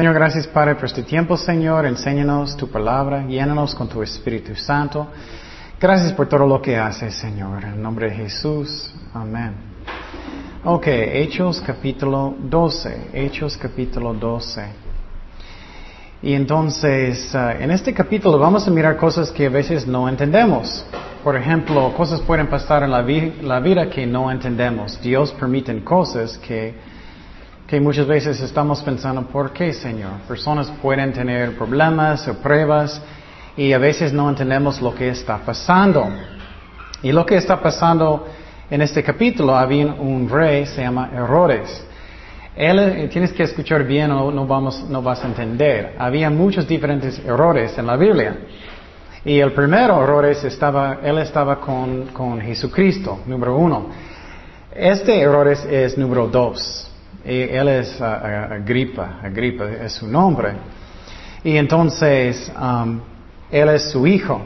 Señor, gracias Padre por este tiempo, Señor. Enséñanos tu palabra, llénanos con tu Espíritu Santo. Gracias por todo lo que haces, Señor. En nombre de Jesús. Amén. Ok, Hechos capítulo 12. Hechos capítulo 12. Y entonces, uh, en este capítulo vamos a mirar cosas que a veces no entendemos. Por ejemplo, cosas pueden pasar en la, vi la vida que no entendemos. Dios permite cosas que, que muchas veces estamos pensando, ¿por qué, Señor? Personas pueden tener problemas o pruebas y a veces no entendemos lo que está pasando. Y lo que está pasando en este capítulo, había un rey, se llama Herodes. Él, eh, tienes que escuchar bien o no, vamos, no vas a entender. Había muchos diferentes errores en la Biblia. Y el primero errores estaba, él estaba con, con Jesucristo, número uno. Este errores es número dos. Él es uh, Agripa, Agripa es su nombre. Y entonces, él es su hijo.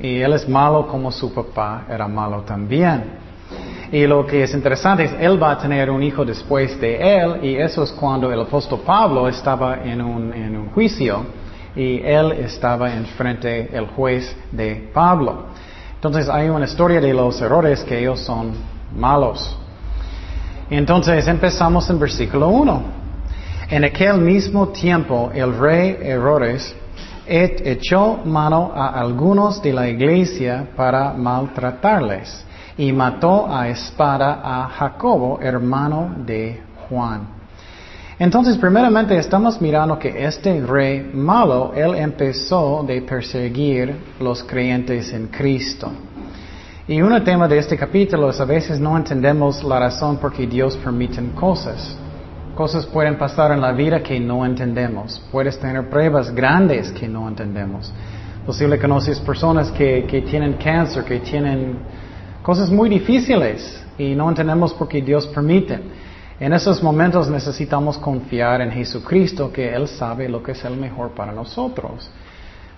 Y él es malo como su papá era malo también. Y lo que es interesante es, él va a tener un hijo después de él, y eso es cuando el apóstol Pablo estaba en un, en un juicio, y él estaba enfrente del juez de Pablo. Entonces hay una historia de los errores que ellos son malos. Entonces empezamos en versículo 1. En aquel mismo tiempo el rey Herodes echó mano a algunos de la iglesia para maltratarles y mató a espada a Jacobo, hermano de Juan. Entonces, primeramente estamos mirando que este rey malo, él empezó de perseguir los creyentes en Cristo. Y un tema de este capítulo es a veces no entendemos la razón por qué Dios permite cosas. Cosas pueden pasar en la vida que no entendemos. Puedes tener pruebas grandes que no entendemos. Posible conoces personas que, que tienen cáncer, que tienen Cosas muy difíciles y no entendemos por qué Dios permite. En esos momentos necesitamos confiar en Jesucristo, que Él sabe lo que es el mejor para nosotros.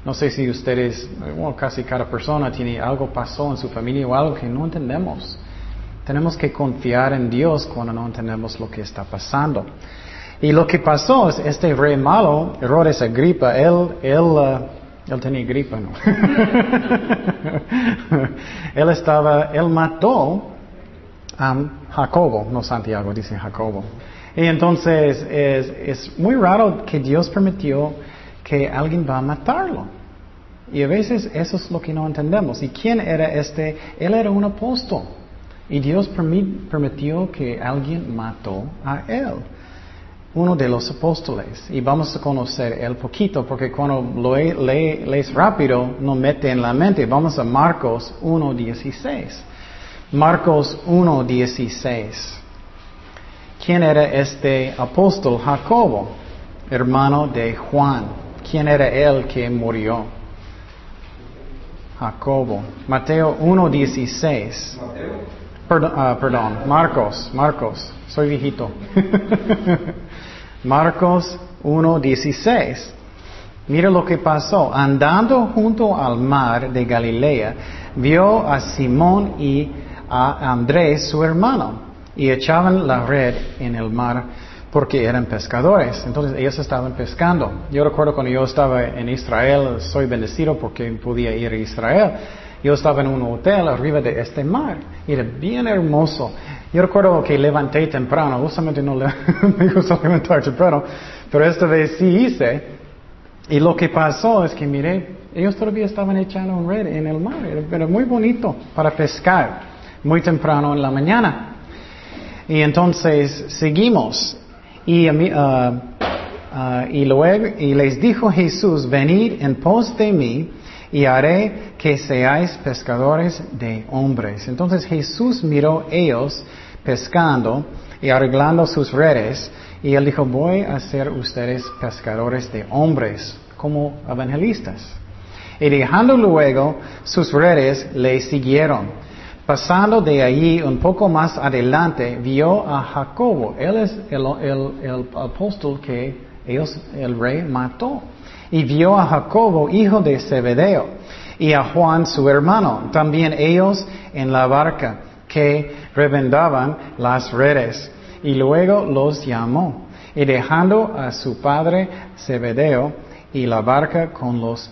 No sé si ustedes, casi cada persona tiene algo pasó en su familia o algo que no entendemos. Tenemos que confiar en Dios cuando no entendemos lo que está pasando. Y lo que pasó es este rey malo, Herodes Agripa, él, él uh, él tenía gripa, ¿no? él estaba, él mató a Jacobo, no Santiago, dice Jacobo. Y entonces es, es muy raro que Dios permitió que alguien va a matarlo. Y a veces eso es lo que no entendemos. ¿Y quién era este? Él era un apóstol. Y Dios permitió que alguien mató a él uno de los apóstoles. Y vamos a conocer el poquito, porque cuando lo lees rápido, no mete en la mente. Vamos a Marcos 1.16. Marcos 1.16. ¿Quién era este apóstol Jacobo? Hermano de Juan. ¿Quién era él que murió? Jacobo. Mateo 1.16. Perdón, uh, perdón, Marcos, Marcos, soy viejito. Marcos 1.16. Mira lo que pasó. Andando junto al mar de Galilea, vio a Simón y a Andrés, su hermano, y echaban la red en el mar porque eran pescadores. Entonces ellos estaban pescando. Yo recuerdo cuando yo estaba en Israel, soy bendecido porque podía ir a Israel. Yo estaba en un hotel arriba de este mar. Y era bien hermoso. Yo recuerdo que levanté temprano, usualmente no me gusta levantar temprano, pero esta vez sí hice. Y lo que pasó es que miré, ellos todavía estaban echando un red en el mar, era, muy bonito para pescar, muy temprano en la mañana. Y entonces seguimos. Y, uh, uh, y luego, y les dijo Jesús, venid en pos de mí y haré que seáis pescadores de hombres. Entonces Jesús miró ellos pescando y arreglando sus redes y él dijo, voy a ser ustedes pescadores de hombres como evangelistas. Y dejando luego sus redes, le siguieron. Pasando de allí un poco más adelante, vio a Jacobo. Él es el, apóstol que ellos, el rey mató y vio a Jacobo, hijo de Zebedeo, y a Juan, su hermano, también ellos en la barca, que revendaban las redes, y luego los llamó. Y dejando a su padre Zebedeo y la barca con los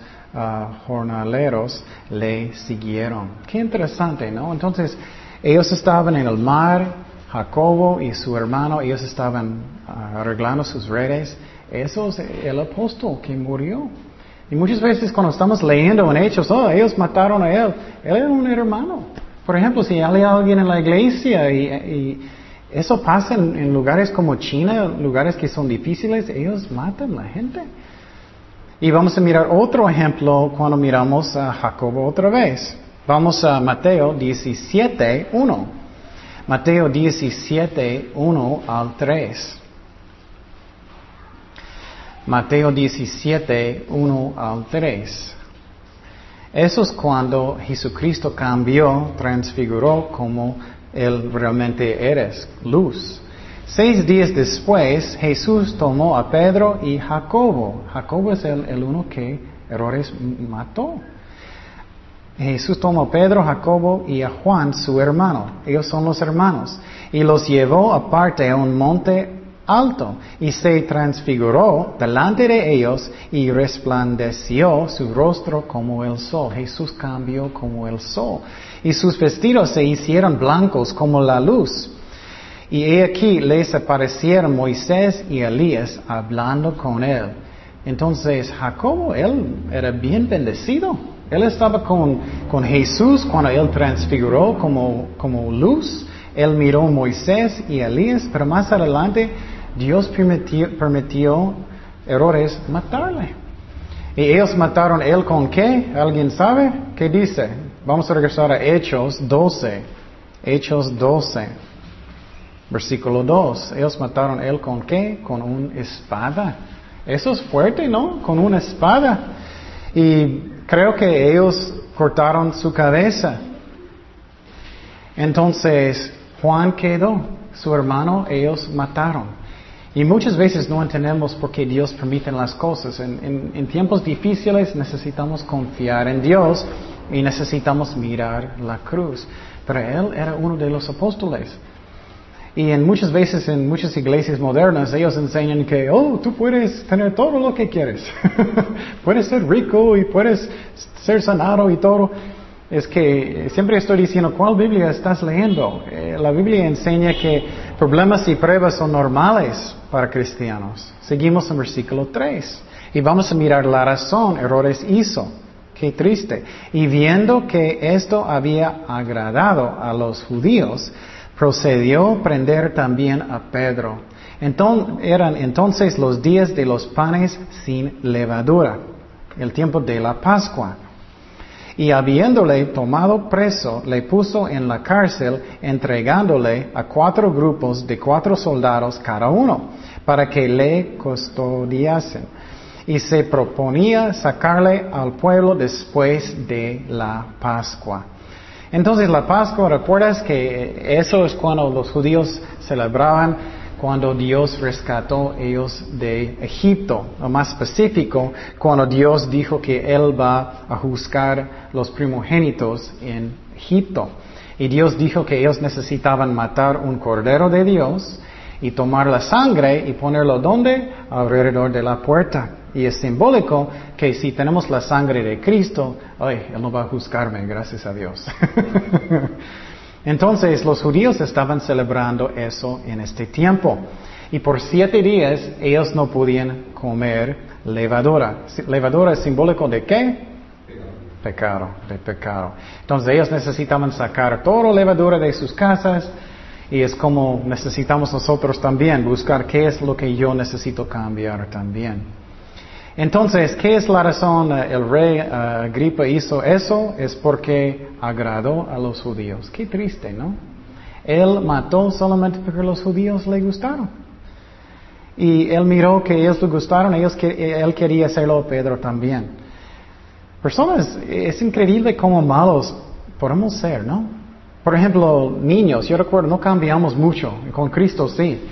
jornaleros, le siguieron. Qué interesante, ¿no? Entonces, ellos estaban en el mar, Jacobo y su hermano, ellos estaban ah, arreglando sus redes. Eso es el apóstol que murió. Y muchas veces cuando estamos leyendo en Hechos, oh, ellos mataron a él. Él era un hermano. Por ejemplo, si hay alguien en la iglesia y, eso pasa en, lugares como China, lugares que son difíciles, ellos matan a la gente. Y vamos a mirar otro ejemplo cuando miramos a Jacobo otra vez. Vamos a Mateo 17, 1. Mateo 17, 1 al 3. Mateo 17, 1 al 3. Eso es cuando Jesucristo cambió, transfiguró como Él realmente eres, luz. Seis días después, Jesús tomó a Pedro y Jacobo. Jacobo es el, el uno que errores mató. Jesús tomó a Pedro, Jacobo y a Juan, su hermano. Ellos son los hermanos. Y los llevó aparte a un monte alto y se transfiguró delante de ellos y resplandeció su rostro como el sol. Jesús cambió como el sol y sus vestidos se hicieron blancos como la luz. Y he aquí les aparecieron Moisés y Elías hablando con él. Entonces Jacobo, él era bien bendecido. Él estaba con, con Jesús cuando él transfiguró como, como luz. Él miró a Moisés y Elías, pero más adelante Dios permitió, errores matarle. Y ellos mataron él con qué? ¿Alguien sabe? ¿Qué dice? Vamos a regresar a Hechos 12. Hechos 12. Versículo 2. Ellos mataron él con qué? Con una espada. Eso es fuerte, ¿no? Con una espada. Y creo que ellos cortaron su cabeza. Entonces, Juan quedó. Su hermano, ellos mataron. Y muchas veces no entendemos por qué Dios permite las cosas. En, tiempos difíciles necesitamos confiar en Dios y necesitamos mirar la cruz. Pero Él era uno de los apóstoles. Y en muchas veces en muchas iglesias modernas ellos enseñan que, oh, tú puedes tener todo lo que quieres. puedes ser rico y puedes ser sanado y todo. Es que siempre estoy diciendo, ¿cuál Biblia estás leyendo? Eh, la Biblia enseña que problemas y pruebas son normales para cristianos. Seguimos en versículo 3 y vamos a mirar la razón, errores hizo. Qué triste. Y viendo que esto había agradado a los judíos, procedió prender también a Pedro. Entonces, eran entonces los días de los panes sin levadura, el tiempo de la Pascua. Y habiéndole tomado preso, le puso en la cárcel, entregándole a cuatro grupos de cuatro soldados cada uno, para que le custodiasen. Y se proponía sacarle al pueblo después de la Pascua. Entonces la Pascua, ¿recuerdas que eso es cuando los judíos celebraban cuando Dios rescató ellos de Egipto, o más específico, cuando Dios dijo que Él va a juzgar los primogénitos en Egipto. Y Dios dijo que ellos necesitaban matar un cordero de Dios y tomar la sangre y ponerlo donde? Alrededor de la puerta. Y es simbólico que si tenemos la sangre de Cristo, ay, Él no va a juzgarme, gracias a Dios. Entonces los judíos estaban celebrando eso en este tiempo. Y por siete días ellos no podían comer levadura. ¿Levadura es simbólico de qué? Pecado, de pecado. Entonces ellos necesitaban sacar toda levadura de sus casas y es como necesitamos nosotros también buscar qué es lo que yo necesito cambiar también. Entonces, ¿qué es la razón? Eh, el rey uh, Agripa hizo eso, es porque agradó a los judíos. Qué triste, ¿no? Él mató solamente porque los judíos le gustaron. Y él miró que ellos le gustaron, ellos, él quería hacerlo a Pedro también. Personas, es increíble cómo malos podemos ser, ¿no? Por ejemplo, niños, yo recuerdo, no cambiamos mucho, con Cristo sí.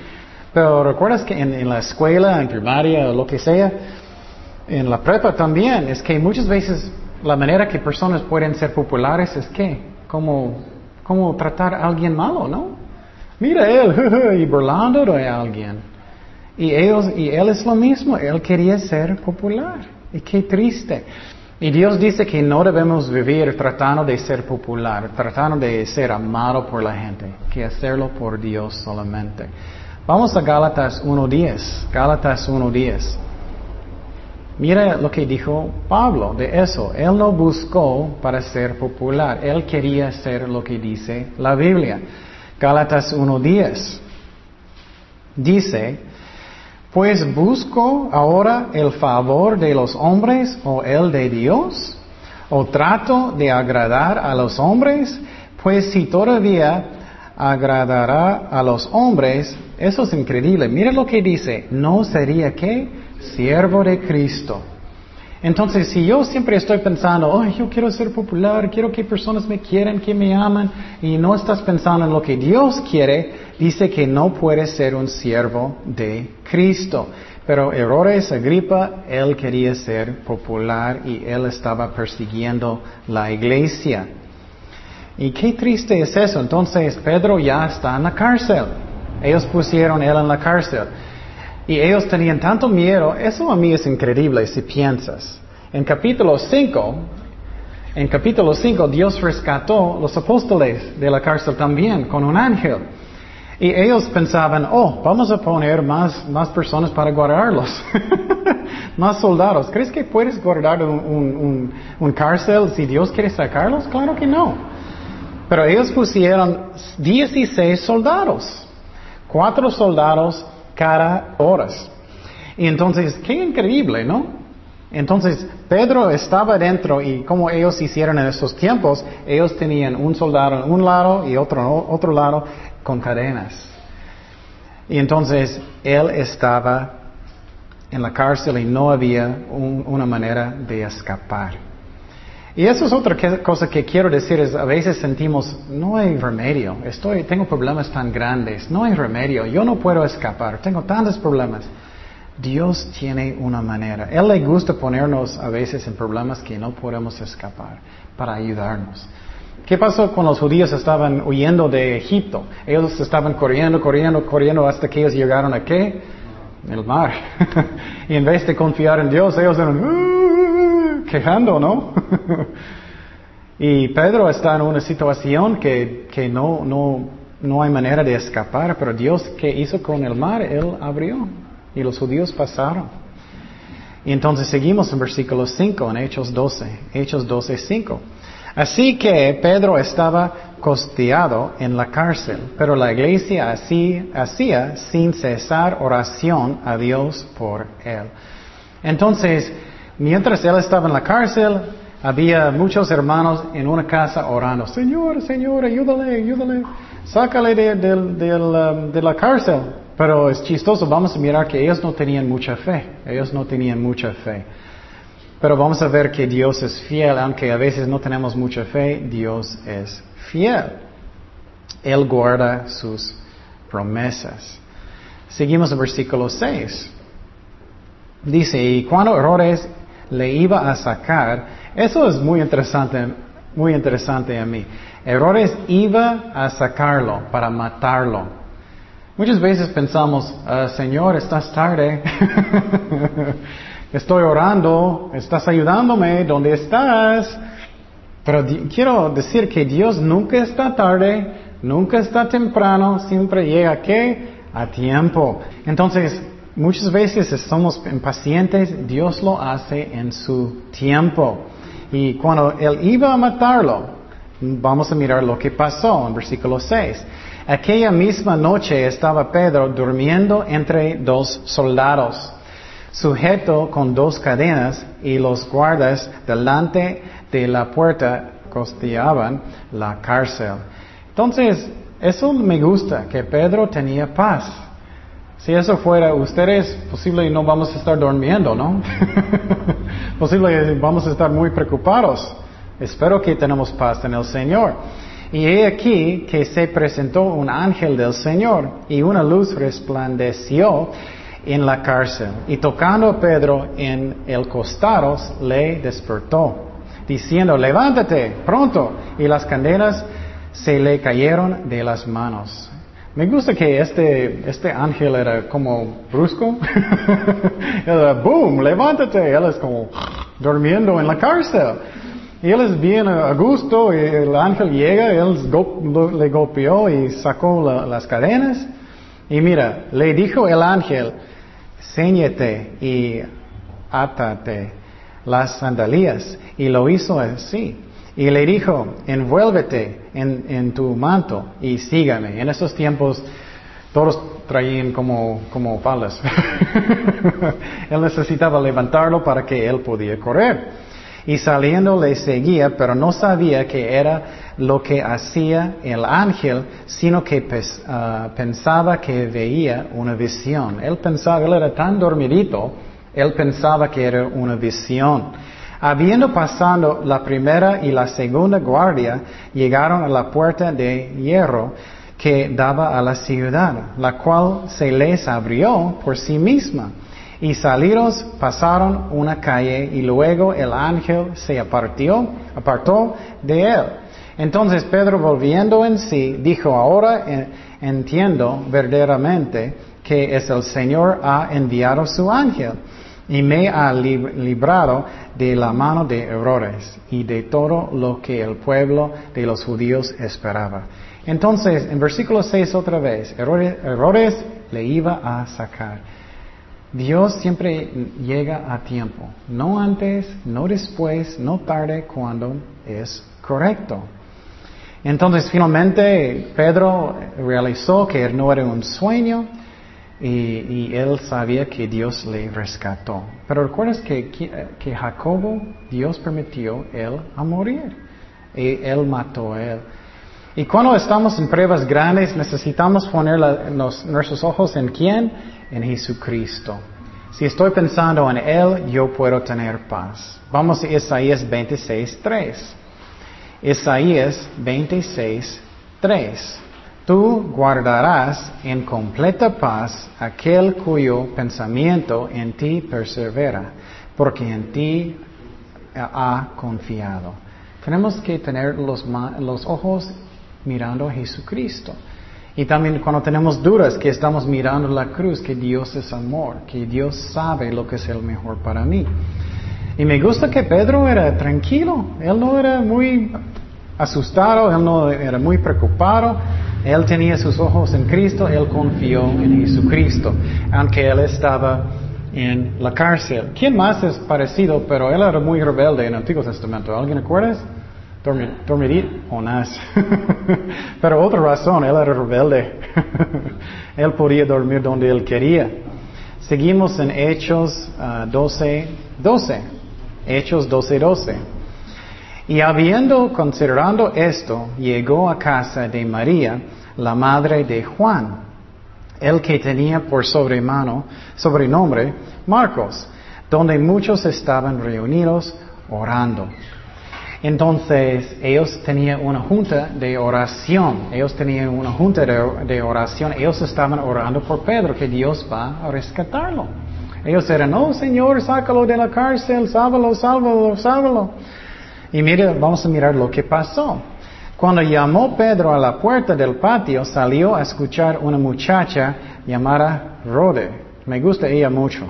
Pero recuerdas que en, la escuela, en primaria, lo que sea, en la prepa también, es que muchas veces la manera que personas pueden ser populares es que, como, como tratar a alguien malo, ¿no? Mira él, y burlando de alguien. Y ellos, y él es lo mismo, él quería ser popular. Y qué triste. Y Dios dice que no debemos vivir tratando de ser popular, tratando de ser amado por la gente, que hacerlo por Dios solamente. Vamos a Gálatas 1.10. Gálatas 1.10. Mira lo que dijo Pablo de eso. Él no buscó para ser popular. Él quería ser lo que dice la Biblia. Gálatas 1.10. Dice, pues busco ahora el favor de los hombres o el de Dios, o trato de agradar a los hombres, pues si todavía agradará a los hombres, eso es increíble. Mira lo que dice, no sería que siervo de Cristo. Entonces, si yo siempre estoy pensando, oh, yo quiero ser popular, quiero que personas me quieran, que me aman, y no estás pensando en lo que Dios quiere, dice que no puedes ser un siervo de Cristo. Pero Herodes Agripa, él quería ser popular y él estaba persiguiendo la iglesia. Y qué triste es eso. Entonces Pedro ya está en la cárcel. Ellos pusieron él en la cárcel. Y ellos tenían tanto miedo, eso a mí es increíble si piensas. En capítulo 5, en capítulo 5 Dios rescató los apóstoles de la cárcel también con un ángel. Y ellos pensaban, oh, vamos a poner más, más personas para guardarlos, más soldados. ¿Crees que puedes guardar un, un, un, cárcel si Dios quiere sacarlos? Claro que no. Pero ellos pusieron 16 soldados, cuatro soldados cada horas. Y entonces, qué increíble, ¿no? Entonces, Pedro estaba dentro y como ellos hicieron en esos tiempos, ellos tenían un soldado en un lado y otro en otro lado con cadenas. Y entonces, él estaba en la cárcel y no había una manera de escapar. Y eso es otra cosa que quiero decir, es a veces sentimos, no hay remedio, estoy, tengo problemas tan grandes, no hay remedio, yo no puedo escapar, tengo tantos problemas. Dios tiene una manera. Él le gusta ponernos a veces en problemas que no podemos escapar para ayudarnos. ¿Qué pasó cuando los judíos estaban huyendo de Egipto? Ellos estaban corriendo, corriendo, corriendo hasta que ellos llegaron a qué? El mar. y en vez de confiar en Dios, ellos eran uh, quejando, ¿no? y Pedro está en una situación que, que no, no, no hay manera de escapar, pero Dios, ¿qué hizo con el mar? Él abrió. Y los judíos pasaron. Y entonces seguimos en versículo 5, en Hechos 12, Hechos 12, 5. Así que Pedro estaba costeado en la cárcel, pero la iglesia así, hacía sin cesar oración a Dios por él. Entonces, mientras él estaba en la cárcel, había muchos hermanos en una casa orando, Señor, Señor, ayúdale, ayúdale, sácale de, um, de la cárcel. Pero es chistoso, vamos a mirar que ellos no tenían mucha fe, ellos no tenían mucha fe. Pero vamos a ver que Dios es fiel, aunque a veces no tenemos mucha fe, Dios es fiel. Él guarda sus promesas. Seguimos en versículo 6. Dice, y cuando Herodes le iba a sacar, eso es muy interesante, muy interesante a mí. Herodes iba a sacarlo para matarlo. Muchas veces pensamos, ah, Señor, estás tarde, estoy orando, estás ayudándome, ¿dónde estás? Pero quiero decir que Dios nunca está tarde, nunca está temprano, siempre llega ¿qué? A tiempo. Entonces, muchas veces somos impacientes, Dios lo hace en su tiempo. Y cuando Él iba a matarlo, vamos a mirar lo que pasó en versículo 6. Aquella misma noche estaba Pedro durmiendo entre dos soldados, sujeto con dos cadenas y los guardas delante de la puerta costeaban la cárcel. Entonces, eso me gusta, que Pedro tenía paz. Si eso fuera ustedes, posible no vamos a estar durmiendo, ¿no? posible vamos a estar muy preocupados. Espero que tenemos paz en el Señor. Y he aquí que se presentó un ángel del Señor y una luz resplandeció en la cárcel. Y tocando a Pedro en el costado, le despertó, diciendo, levántate pronto. Y las cadenas se le cayeron de las manos. Me gusta que este, este ángel era como brusco. boom, levántate. Él es como durmiendo en la cárcel. Él es bien a gusto y el ángel llega, él le golpeó y sacó las cadenas. Y mira, le dijo el ángel, ceñete y átate las sandalias. Y lo hizo así. Y le dijo, envuélvete en, en tu manto y sígame. En esos tiempos todos traían como, como palas. él necesitaba levantarlo para que él podía correr. Y saliendo le seguía, pero no sabía que era lo que hacía el ángel, sino que ah, pensaba que veía una visión. Él pensaba, él era tan dormidito, él pensaba que era una visión. Habiendo pasado la primera y la segunda guardia, llegaron a la puerta de hierro que daba a la ciudad, la cual se les abrió por sí misma. Y salidos pasaron una calle y luego el ángel se apartó, apartó de él. Entonces Pedro volviendo en sí dijo, ahora entiendo verdaderamente que es el Señor ha enviado su ángel y me ha librado de la mano de errores y de todo lo que el pueblo de los judíos esperaba. Entonces, en versículo 6 otra vez, errores le iba a sacar. Dios siempre llega a tiempo, no antes, no después, no tarde, cuando es correcto. Entonces, finalmente, Pedro realizó que no era un sueño, y, él sabía que Dios le rescató. Pero recuerdas que, que, Jacobo, Dios permitió él a morir. Y él mató a él. Y cuando estamos en pruebas grandes, necesitamos poner nuestros ojos en quién? En Jesucristo. Si estoy pensando en Él, yo puedo tener paz. Vamos a Isaías 26, 3. Isaías 26, 3. Tú guardarás en completa paz aquel cuyo pensamiento en ti persevera, porque en ti ha confiado. Tenemos que tener los, los ojos mirando a Jesucristo. Y también cuando tenemos dudas, que estamos mirando la cruz, que Dios es amor, que Dios sabe lo que es el mejor para mí. Y me gusta que Pedro era tranquilo, él no era muy asustado, él no era muy preocupado, él tenía sus ojos en Cristo, él confió en Jesucristo, aunque él estaba en la cárcel. ¿Quién más es parecido? Pero él era muy rebelde en el Antiguo Testamento. ¿Alguien acuerdas? Dormidito, Jonás. Pero otra razón, él era rebelde. él podía dormir donde él quería. Seguimos en Hechos 12, uh, 12. Hechos 12, 12. Y habiendo considerando esto, llegó a casa de María, la madre de Juan, el que tenía por sobremano, sobrenombre Marcos, donde muchos estaban reunidos orando. Entonces ellos tenían una junta de oración, ellos tenían una junta de, oración, ellos estaban orando por Pedro, que Dios va a rescatarlo. Ellos eran, oh Señor, sácalo de la cárcel, sálvalo, sálvalo, sálvalo. Y mire, vamos a mirar lo que pasó. Cuando llamó Pedro a la puerta del patio, salió a escuchar una muchacha llamada Rode. Me gusta ella mucho.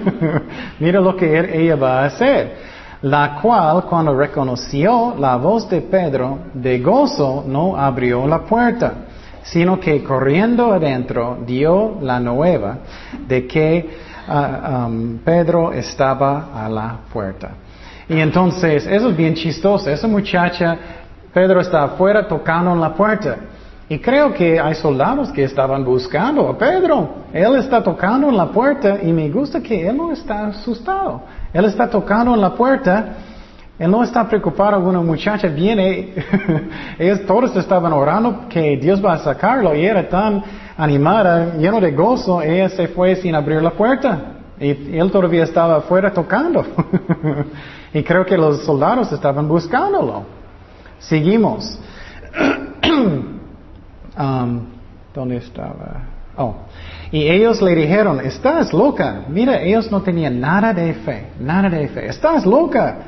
Mira lo que ella va a hacer. La cual, cuando reconoció la voz de Pedro, de gozo no abrió la puerta, sino que corriendo adentro dio la nueva de que ah, Pedro estaba a la puerta. Y entonces, eso es bien chistoso. Esa muchacha, Pedro está afuera tocando en la puerta. Y creo que hay soldados que estaban buscando a Pedro. Él está tocando en la puerta y me gusta que él no está asustado. Él está tocando en la puerta. Él no está preocupado. Una muchacha viene. Ellos todos estaban orando que Dios va a sacarlo. Y era tan animada, lleno de gozo. Ella se fue sin abrir la puerta. Y él todavía estaba afuera tocando. Y creo que los soldados estaban buscándolo. Seguimos. Um, ¿Dónde estaba? Oh. Y ellos le dijeron, estás loca. Mira, ellos no tenían nada de fe, nada de fe. Estás loca.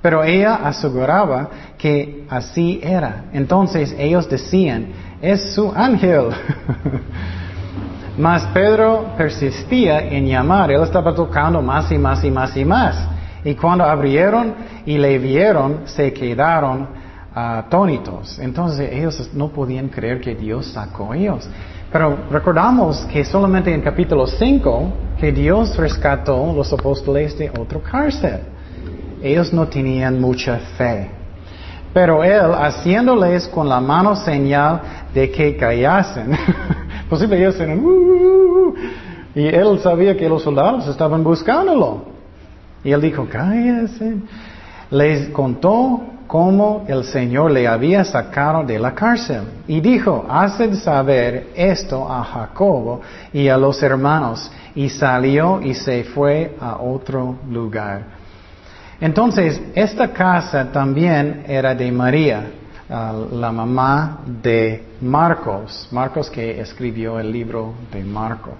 Pero ella aseguraba que así era. Entonces ellos decían, es su ángel. Mas Pedro persistía en llamar, él estaba tocando más y más y más y más. Y cuando abrieron y le vieron, se quedaron atónitos. Entonces ellos no podían creer que Dios sacó a ellos. Pero recordamos que solamente en capítulo 5 que Dios rescató los apóstoles de otro cárcel. Ellos no tenían mucha fe. Pero él, haciéndoles con la mano señal de que callasen, Posible ellos eran, uh, y él sabía que los soldados estaban buscándolo. Y él dijo, cállese. Les contó cómo el Señor le había sacado de la cárcel. Y dijo, haced saber esto a Jacobo y a los hermanos. Y salió y se fue a otro lugar. Entonces, esta casa también era de María, la mamá de Marcos, Marcos que escribió el libro de Marcos,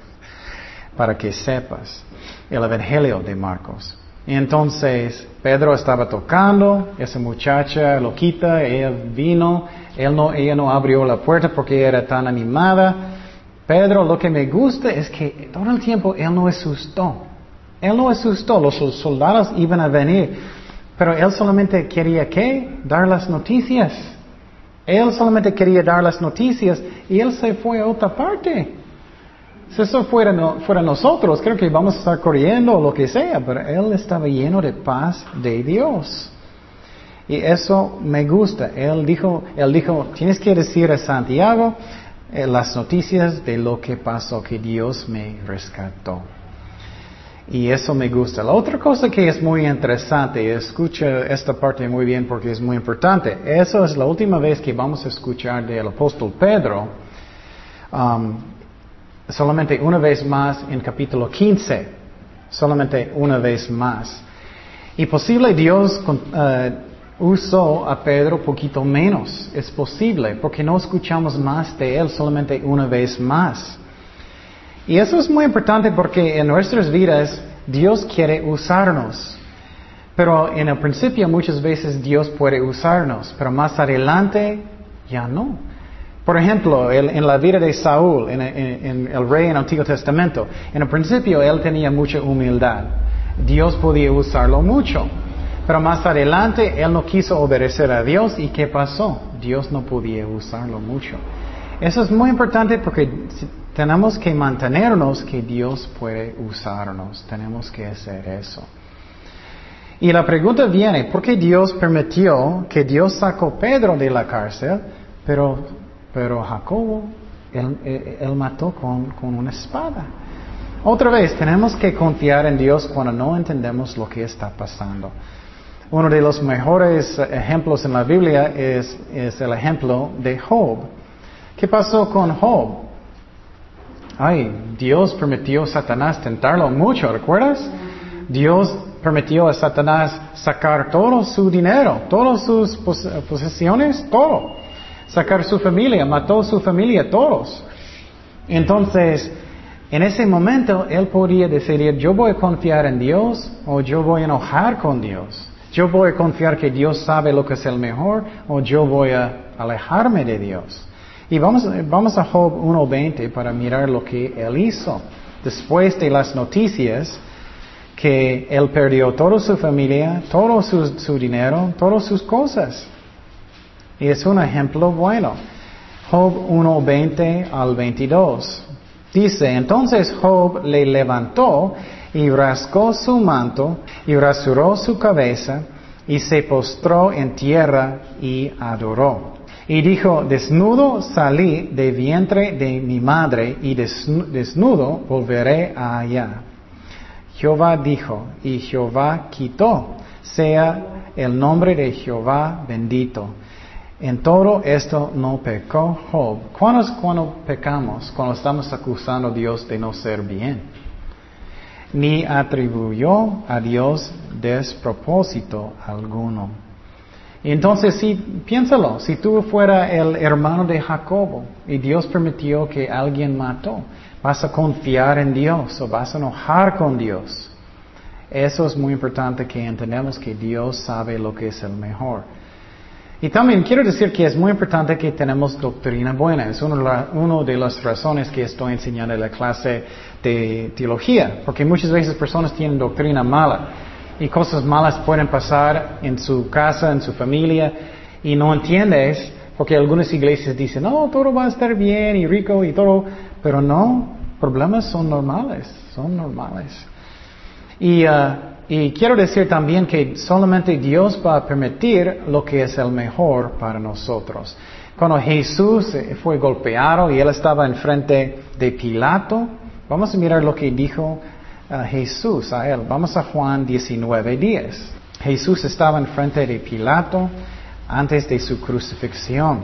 para que sepas, el Evangelio de Marcos. Y entonces Pedro estaba tocando, esa muchacha lo quita, ella vino, él no, ella no abrió la puerta porque era tan animada. Pedro, lo que me gusta es que todo el tiempo él no asustó. Él no asustó, los soldados iban a venir, pero él solamente quería que dar las noticias. Él solamente quería dar las noticias y él se fue a otra parte. Si eso fuera, fuera nosotros, creo que vamos a estar corriendo o lo que sea, pero él estaba lleno de paz de Dios. Y eso me gusta. Él dijo, él dijo, tienes que decir a Santiago eh, las noticias de lo que pasó, que Dios me rescató. Y eso me gusta. La otra cosa que es muy interesante, escucha esta parte muy bien porque es muy importante. Eso es la última vez que vamos a escuchar del apóstol Pedro. Um, solamente una vez más en capítulo 15. Solamente una vez más. Y posible Dios uh, usó a Pedro poquito menos. Es posible porque no escuchamos más de él solamente una vez más. Y eso es muy importante porque en nuestras vidas Dios quiere usarnos. Pero en el principio muchas veces Dios puede usarnos, pero más adelante ya no. Por ejemplo, en la vida de Saúl, en, el rey en el Antiguo Testamento, en el principio él tenía mucha humildad. Dios podía usarlo mucho. Pero más adelante él no quiso obedecer a Dios y ¿qué pasó? Dios no podía usarlo mucho. Eso es muy importante porque tenemos que mantenernos que Dios puede usarnos. Tenemos que hacer eso. Y la pregunta viene, ¿por qué Dios permitió que Dios sacó Pedro de la cárcel, pero, pero Jacobo, él, mató con, una espada? Otra vez, tenemos que confiar en Dios cuando no entendemos lo que está pasando. Uno de los mejores ejemplos en la Biblia es, es el ejemplo de Job. ¿Qué pasó con Job? Ay, Dios permitió a Satanás tentarlo mucho, ¿recuerdas? Dios permitió a Satanás sacar todo su dinero, todas sus posesiones, todo. Sacar su familia, mató su familia, todos. Entonces, en ese momento, él podía decidir, yo voy a confiar en Dios o yo voy a enojar con Dios. Yo voy a confiar que Dios sabe lo que es el mejor o yo voy a alejarme de Dios. Y vamos, vamos a Job 1.20 para mirar lo que él hizo. Después de las noticias que él perdió toda su familia, todo su, su dinero, todas sus cosas. Y es un ejemplo bueno. Job 1.20 al 22. Dice, entonces Job le levantó y rascó su manto y rasuró su cabeza y se postró en tierra y adoró. Y dijo, desnudo salí de vientre de mi madre y desnudo volveré allá. Jehová dijo, y Jehová quitó, sea el nombre de Jehová bendito. En todo esto no pecó Job. ¿Cuándo es cuando pecamos? Cuando estamos acusando a Dios de no ser bien. Ni atribuyó a Dios despropósito alguno. Entonces, sí, piénsalo, si tú fuera el hermano de Jacobo y Dios permitió que alguien mató, vas a confiar en Dios o vas a enojar con Dios. Eso es muy importante que entendamos que Dios sabe lo que es el mejor. Y también quiero decir que es muy importante que tenemos doctrina buena. Es una de las razones que estoy enseñando en la clase de teología, porque muchas veces personas tienen doctrina mala y cosas malas pueden pasar en su casa, en su familia, y no entiendes, porque algunas iglesias dicen, no, todo va a estar bien y rico y todo, pero no, problemas son normales, son normales. Y uh, y quiero decir también que solamente Dios va a permitir lo que es el mejor para nosotros. Cuando Jesús fue golpeado y él estaba enfrente de Pilato, vamos a mirar lo que dijo uh, Jesús a él. Vamos a Juan 19:10. Jesús estaba enfrente de Pilato antes de su crucifixión.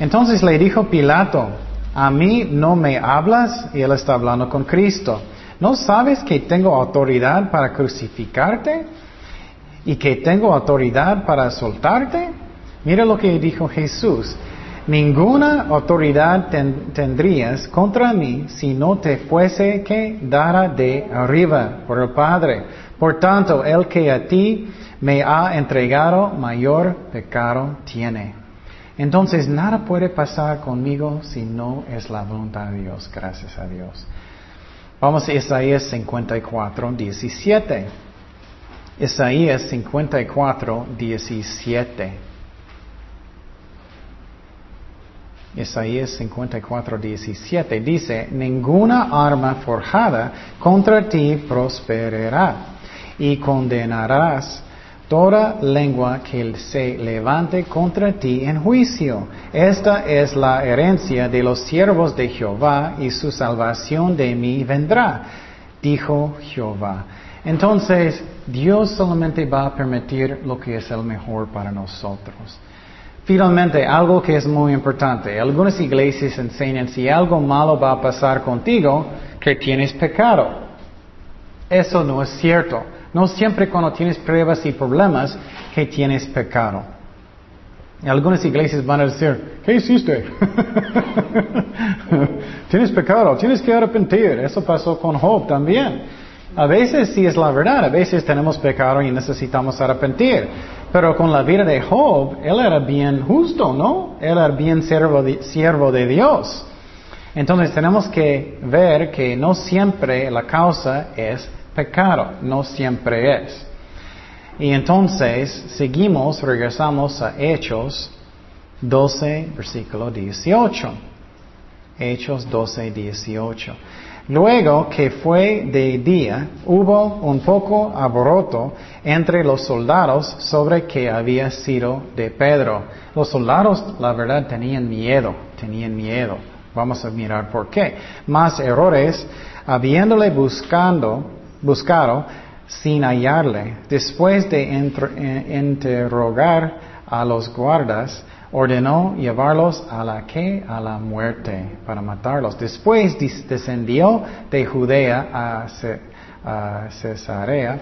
Entonces le dijo Pilato, a mí no me hablas, y él está hablando con Cristo. ¿No sabes que tengo autoridad para crucificarte? ¿Y que tengo autoridad para soltarte? Mira lo que dijo Jesús. Ninguna autoridad tendrías contra mí si no te fuese que dara de arriba por el Padre. Por tanto, el que a ti me ha entregado mayor pecado tiene. Entonces nada puede pasar conmigo si no es la voluntad de Dios. Gracias a Dios. Vamos a Isaías 54, 17. Isaías 54, 17. Isaías 54, 17 dice, ninguna arma forjada contra ti prosperará y condenarás toda lengua que se levante contra ti en juicio. Esta es la herencia de los siervos de Jehová y su salvación de mí vendrá, dijo Jehová. Entonces, Dios solamente va a permitir lo que es el mejor para nosotros. Finalmente, algo que es muy importante. Algunas iglesias enseñan si algo malo va a pasar contigo, que tienes pecado. Eso no es cierto. No siempre cuando tienes pruebas y problemas que tienes pecado. algunas iglesias van a decir, ¿qué hiciste? tienes pecado, tienes que arrepentir. Eso pasó con Job también. A veces sí es la verdad, a veces tenemos pecado y necesitamos arrepentir. Pero con la vida de Job, él era bien justo, ¿no? Él era bien siervo de, siervo de Dios. Entonces tenemos que ver que no siempre la causa es pecado, no siempre es. Y entonces seguimos, regresamos a Hechos 12, versículo 18. Hechos 12, 18. Luego que fue de día, hubo un poco aboroto entre los soldados sobre que había sido de Pedro. Los soldados, la verdad, tenían miedo, tenían miedo. Vamos a mirar por qué. Más errores, habiéndole buscando, buscado sin hallarle. Después de eh, interrogar a los guardas, ordenó llevarlos a la que a la muerte para matarlos. Después descendió de Judea a, Cesarea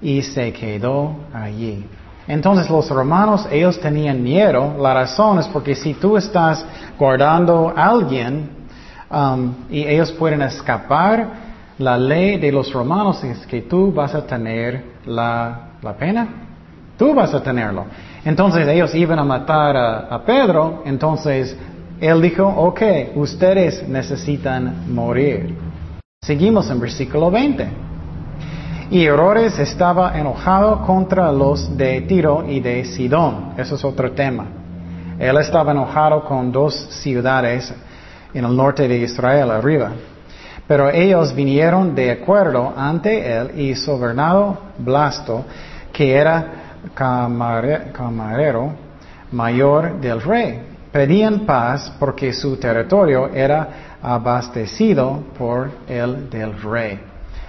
y se quedó allí. Entonces los romanos, ellos tenían miedo. La razón es porque si tú estás guardando a alguien um, y ellos pueden escapar, la ley de los romanos es que tú vas a tener la, pena. Tú vas a tenerlo. Entonces ellos iban a matar a, Pedro, entonces él dijo, ok, ustedes necesitan morir. Seguimos en versículo 20. Y Herodes estaba enojado contra los de Tiro y de Sidón. Eso es otro tema. Él estaba enojado con dos ciudades en el norte de Israel, arriba. Pero ellos vinieron de acuerdo ante él y soberano Blasto, que era camarero mayor del rey. Pedían paz porque su territorio era abastecido por el del rey.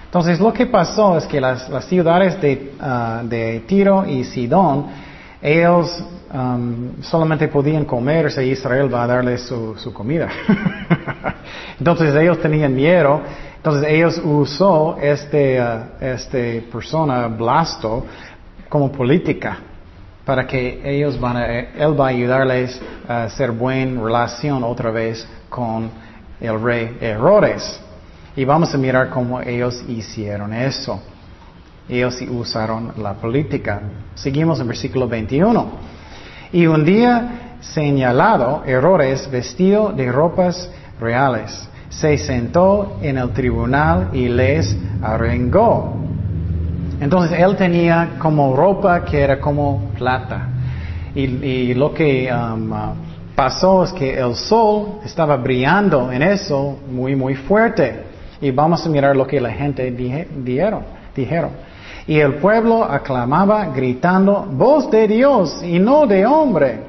Entonces lo que pasó es que las, ciudades de, ah, de, Tiro y Sidón, ellos um, solamente podían comerse y Israel va a darles su, comida. Entonces ellos tenían miedo. Entonces ellos usó este, uh, este persona, Blasto, como política para que ellos van a, él va a ayudarles a hacer buena relación otra vez con el rey Herodes. Y vamos a mirar cómo ellos hicieron eso. Ellos usaron la política. Seguimos en versículo 21. Y un día señalado, errores, vestido de ropas reales, se sentó en el tribunal y les arengó. Entonces él tenía como ropa que era como plata. Y, lo que um, uh, pasó es que el sol estaba brillando en eso muy, muy fuerte. Y vamos a mirar lo que la gente dijeron. dijeron. Y el pueblo aclamaba gritando, voz de Dios y no de hombre.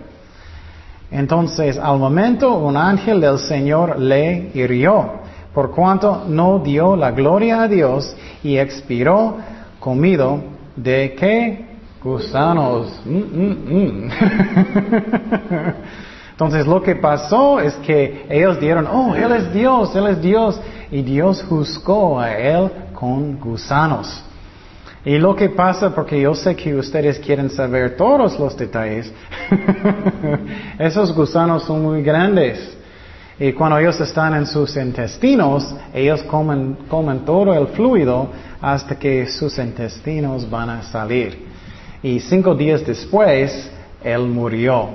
Entonces, al momento, un ángel del Señor le hirió, por cuanto no dio la gloria a Dios y expiró comido de qué? Gusanos. Mm, mm, mm. Entonces lo que pasó es que ellos dieron, oh, Él es Dios, Él es Dios. Y Dios juzgó a Él con gusanos. Y lo que pasa, porque yo sé que ustedes quieren saber todos los detalles, esos gusanos son muy grandes. Y cuando ellos están en sus intestinos, ellos comen, comen todo el fluido hasta que sus intestinos van a salir. Y cinco días después, él murió.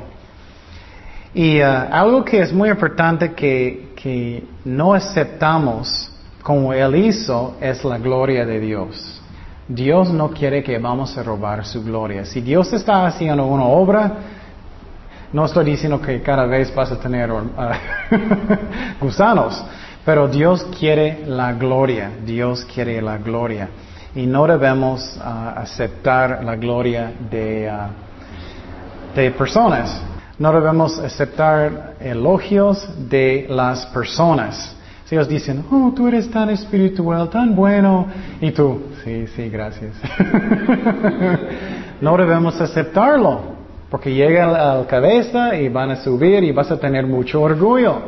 Y uh, algo que es muy importante que, que no aceptamos como él hizo es la gloria de Dios. Dios no quiere que vamos a robar su gloria. Si Dios está haciendo una obra, no estoy diciendo que cada vez vas a tener uh, gusanos, pero Dios quiere la gloria, Dios quiere la gloria. Y no debemos uh, aceptar la gloria de, uh, de personas. No debemos aceptar elogios de las personas. Si ellos dicen, oh, tú eres tan espiritual, tan bueno, y tú, sí, sí, gracias. no debemos aceptarlo, porque llega al cabeza y van a subir y vas a tener mucho orgullo.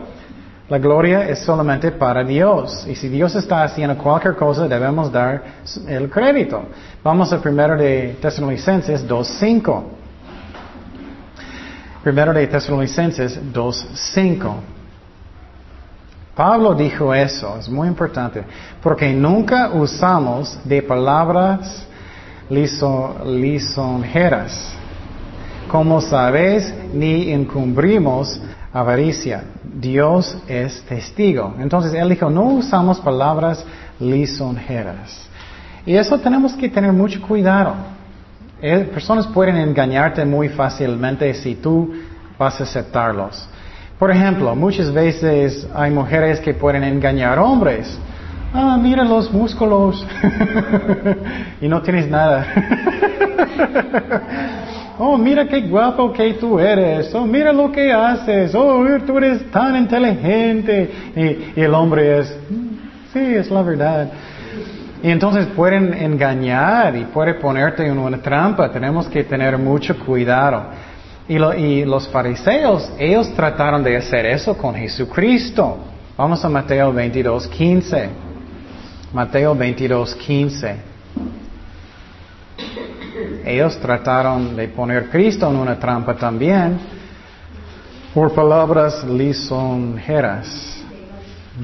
La gloria es solamente para Dios. Y si Dios está haciendo cualquier cosa, debemos dar el crédito. Vamos a primero de Tesalonicenses 2.5. Primero de Tesalonicenses 2.5. Pablo dijo eso, es muy importante, porque nunca usamos de palabras lisonjeras. Como sabéis, ni encumbrimos avaricia. Dios es testigo. Entonces él dijo, no usamos palabras lisonjeras. Y eso tenemos que tener mucho cuidado. Eh, personas pueden engañarte muy fácilmente si tú vas a aceptarlos. Por ejemplo, muchas veces hay mujeres que pueden engañar hombres. Ah, mira los músculos. y no tienes nada. oh, mira qué guapo que tú eres. Oh, mira lo que haces. Oh, tú eres tan inteligente. Y, el hombre es, mm, sí, es la verdad. Y entonces pueden engañar y puede ponerte en una trampa. Tenemos que tener mucho cuidado. Y, los fariseos, ellos trataron de hacer eso con Jesucristo. Vamos a Mateo 22, 15. Mateo 22, 15. Ellos trataron de poner Cristo en una trampa también por palabras lisonjeras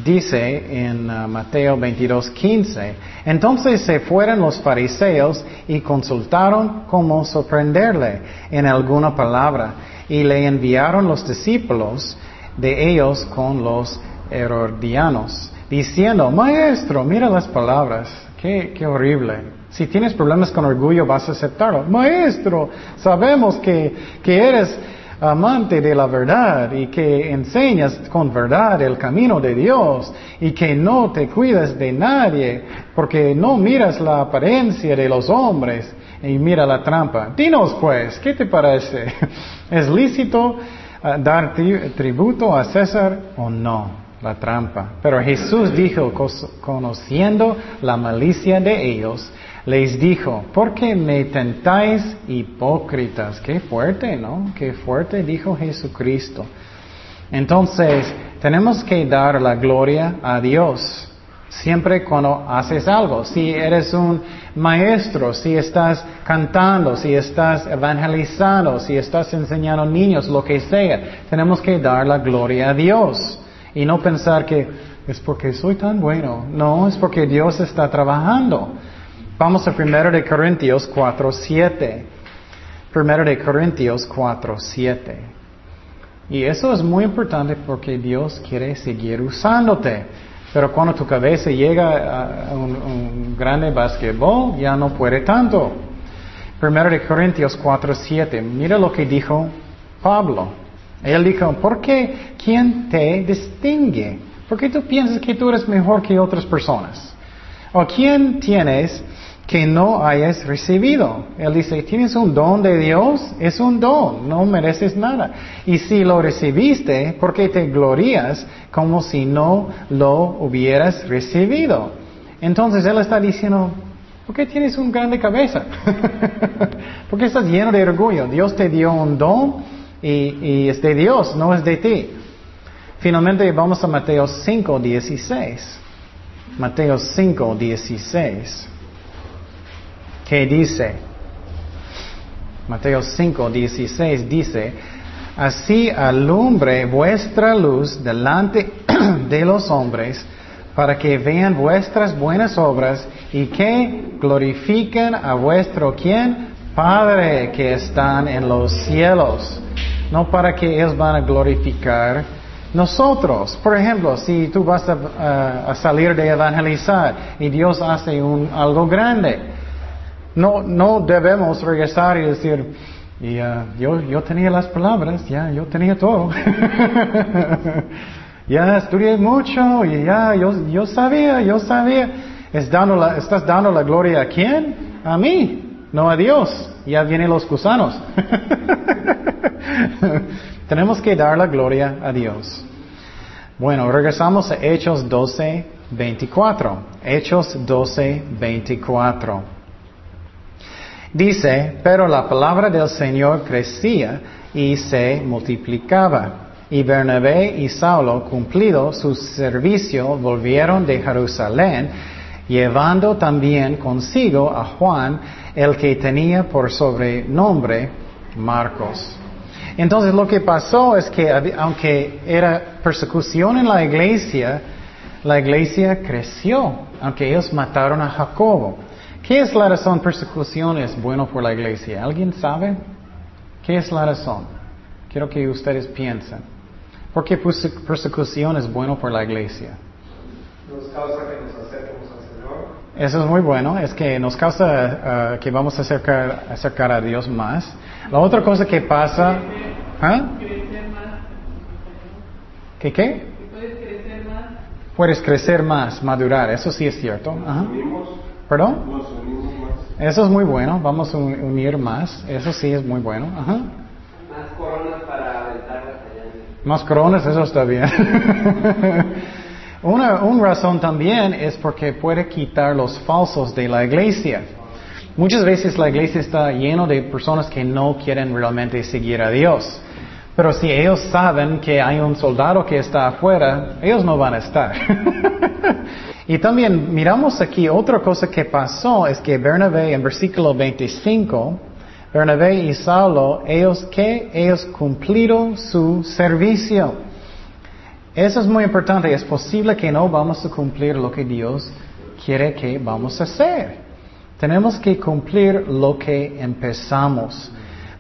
dice en uh, Mateo 22, 15, entonces se fueron los fariseos y consultaron cómo sorprenderle en alguna palabra y le enviaron los discípulos de ellos con los herodianos, diciendo, maestro, mira las palabras, qué, qué horrible. Si tienes problemas con orgullo vas a aceptarlo. Maestro, sabemos que, que eres amante de la verdad y que enseñas con verdad el camino de Dios y que no te cuidas de nadie porque no miras la apariencia de los hombres y mira la trampa. Dinos pues, ¿qué te parece? ¿Es lícito ah, dar tributo a César o no? La trampa. Pero Jesús dijo, conociendo la malicia de ellos, les dijo, ¿por qué me tentáis hipócritas? Qué fuerte, ¿no? Qué fuerte dijo Jesucristo. Entonces, tenemos que dar la gloria a Dios siempre cuando haces algo. Si eres un maestro, si estás cantando, si estás evangelizando, si estás enseñando niños, lo que sea, tenemos que dar la gloria a Dios y no pensar que es porque soy tan bueno. No, es porque Dios está trabajando. Vamos a 1 de Corintios 4, 7. Primero de Corintios 4, 7. Y eso es muy importante porque Dios quiere seguir usándote. Pero cuando tu cabeza llega a un, un grande basquetbol, ya no puede tanto. Primero de Corintios 4, 7. Mira lo que dijo Pablo. Él dijo, ¿por qué? ¿Quién te distingue? ¿Por qué tú piensas que tú eres mejor que otras personas? ¿O quién tienes que no hayas recibido. Él dice, tienes un don de Dios, es un don, no mereces nada. Y si lo recibiste, ¿por qué te glorías como si no lo hubieras recibido? Entonces Él está diciendo, ¿por qué tienes un grande cabeza? ¿Por qué estás lleno de orgullo? Dios te dio un don y, y es de Dios, no es de ti. Finalmente vamos a Mateo 5, 16. Mateo 5, 16 que dice, Mateo 5, 16 dice, así alumbre vuestra luz delante de los hombres, para que vean vuestras buenas obras y que glorifiquen a vuestro quien Padre que están en los cielos. No para que ellos van a glorificar nosotros. Por ejemplo, si tú vas a, salir de evangelizar y Dios hace algo grande, no, no debemos regresar y decir, y, uh, yo, yo tenía las palabras, ya, yo tenía todo. ya estudié mucho y ya, yo, yo sabía, yo sabía. ¿Es ¿Estás dando la gloria a quién? A mí, no a Dios. Ya vienen los gusanos. Tenemos que dar la gloria a Dios. Bueno, regresamos a Hechos 12, 24. Hechos 12, 24. Dice, pero la palabra del Señor crecía y se multiplicaba. Y Bernabé y Saulo, cumplido su servicio, volvieron de Jerusalén, llevando también consigo a Juan, el que tenía por sobrenombre Marcos. Entonces lo que pasó es que aunque era persecución en la iglesia, la iglesia creció, aunque ellos mataron a Jacobo. ¿Qué es la razón persecución es bueno por la iglesia? ¿Alguien sabe? ¿Qué es la razón? Quiero que ustedes piensen. ¿Por qué persecución es bueno por la iglesia? Nos causa que nos acerquemos al Señor. Eso es muy bueno, es que nos causa uh, que vamos a acercar, acercar, a Dios más. La otra cosa que pasa... ¿ah? ¿Qué qué? Puedes crecer más. Puedes crecer más, madurar, eso sí es cierto. Ajá. ¿Perdón? Nos unimos más. Eso es muy bueno, vamos a unir más, eso sí es muy bueno. Ajá. Más coronas para aventarlas allá. Más coronas, eso está bien. una, una razón también es porque puede quitar los falsos de la iglesia. Muchas veces la iglesia está llena de personas que no quieren realmente seguir a Dios. Pero si ellos saben que hay un soldado que está afuera, ellos no van a estar. y también miramos aquí otra cosa que pasó, es que Bernabé en versículo 25, Bernabé y Saulo, ellos que ellos cumplieron su servicio. Eso es muy importante. Es posible que no vamos a cumplir lo que Dios quiere que vamos a hacer. Tenemos que cumplir lo que empezamos.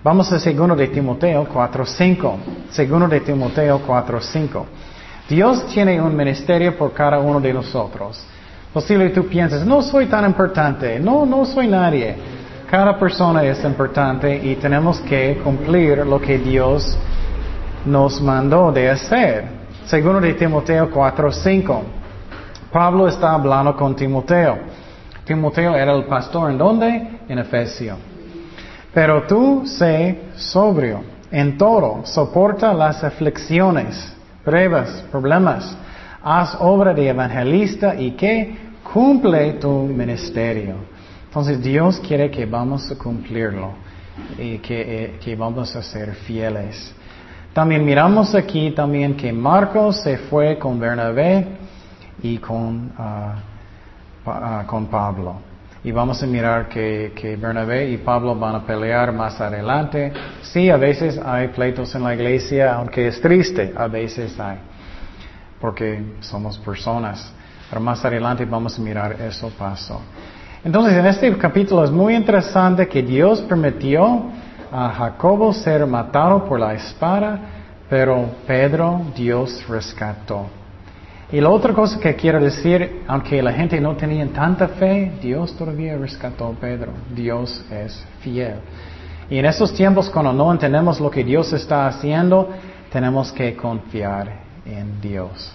Vamos a segundo de Timoteo 4.5. Segundo de Timoteo 4.5. Dios tiene un ministerio por cada uno de nosotros. Posible tú pienses, no soy tan importante, no, no soy nadie. Cada persona es importante y tenemos que cumplir lo que Dios nos mandó de hacer. Segundo de Timoteo 4.5. Pablo está hablando con Timoteo. Timoteo era el pastor en dónde? En Efesio. Pero tú sé sobrio en todo, soporta las aflicciones, pruebas, problemas, haz obra de evangelista y que cumple tu ministerio. Entonces Dios quiere que vamos a cumplirlo y que, eh, que vamos a ser fieles. También miramos aquí también que Marcos se fue con Bernabé y con, uh, uh, con Pablo. Y vamos a mirar que, Bernabé y Pablo van a pelear más adelante. Sí, a veces hay pleitos en la iglesia, aunque es triste, a veces hay, porque somos personas. Pero más adelante vamos a mirar eso paso. Entonces, en este capítulo es muy interesante que Dios permitió a Jacobo ser matado por la espada, pero Pedro Dios rescató. Y la otra cosa que quiero decir, aunque la gente no tenía tanta fe, Dios todavía rescató a Pedro. Dios es fiel. Y en estos tiempos, cuando no entendemos lo que Dios está haciendo, tenemos que confiar en Dios.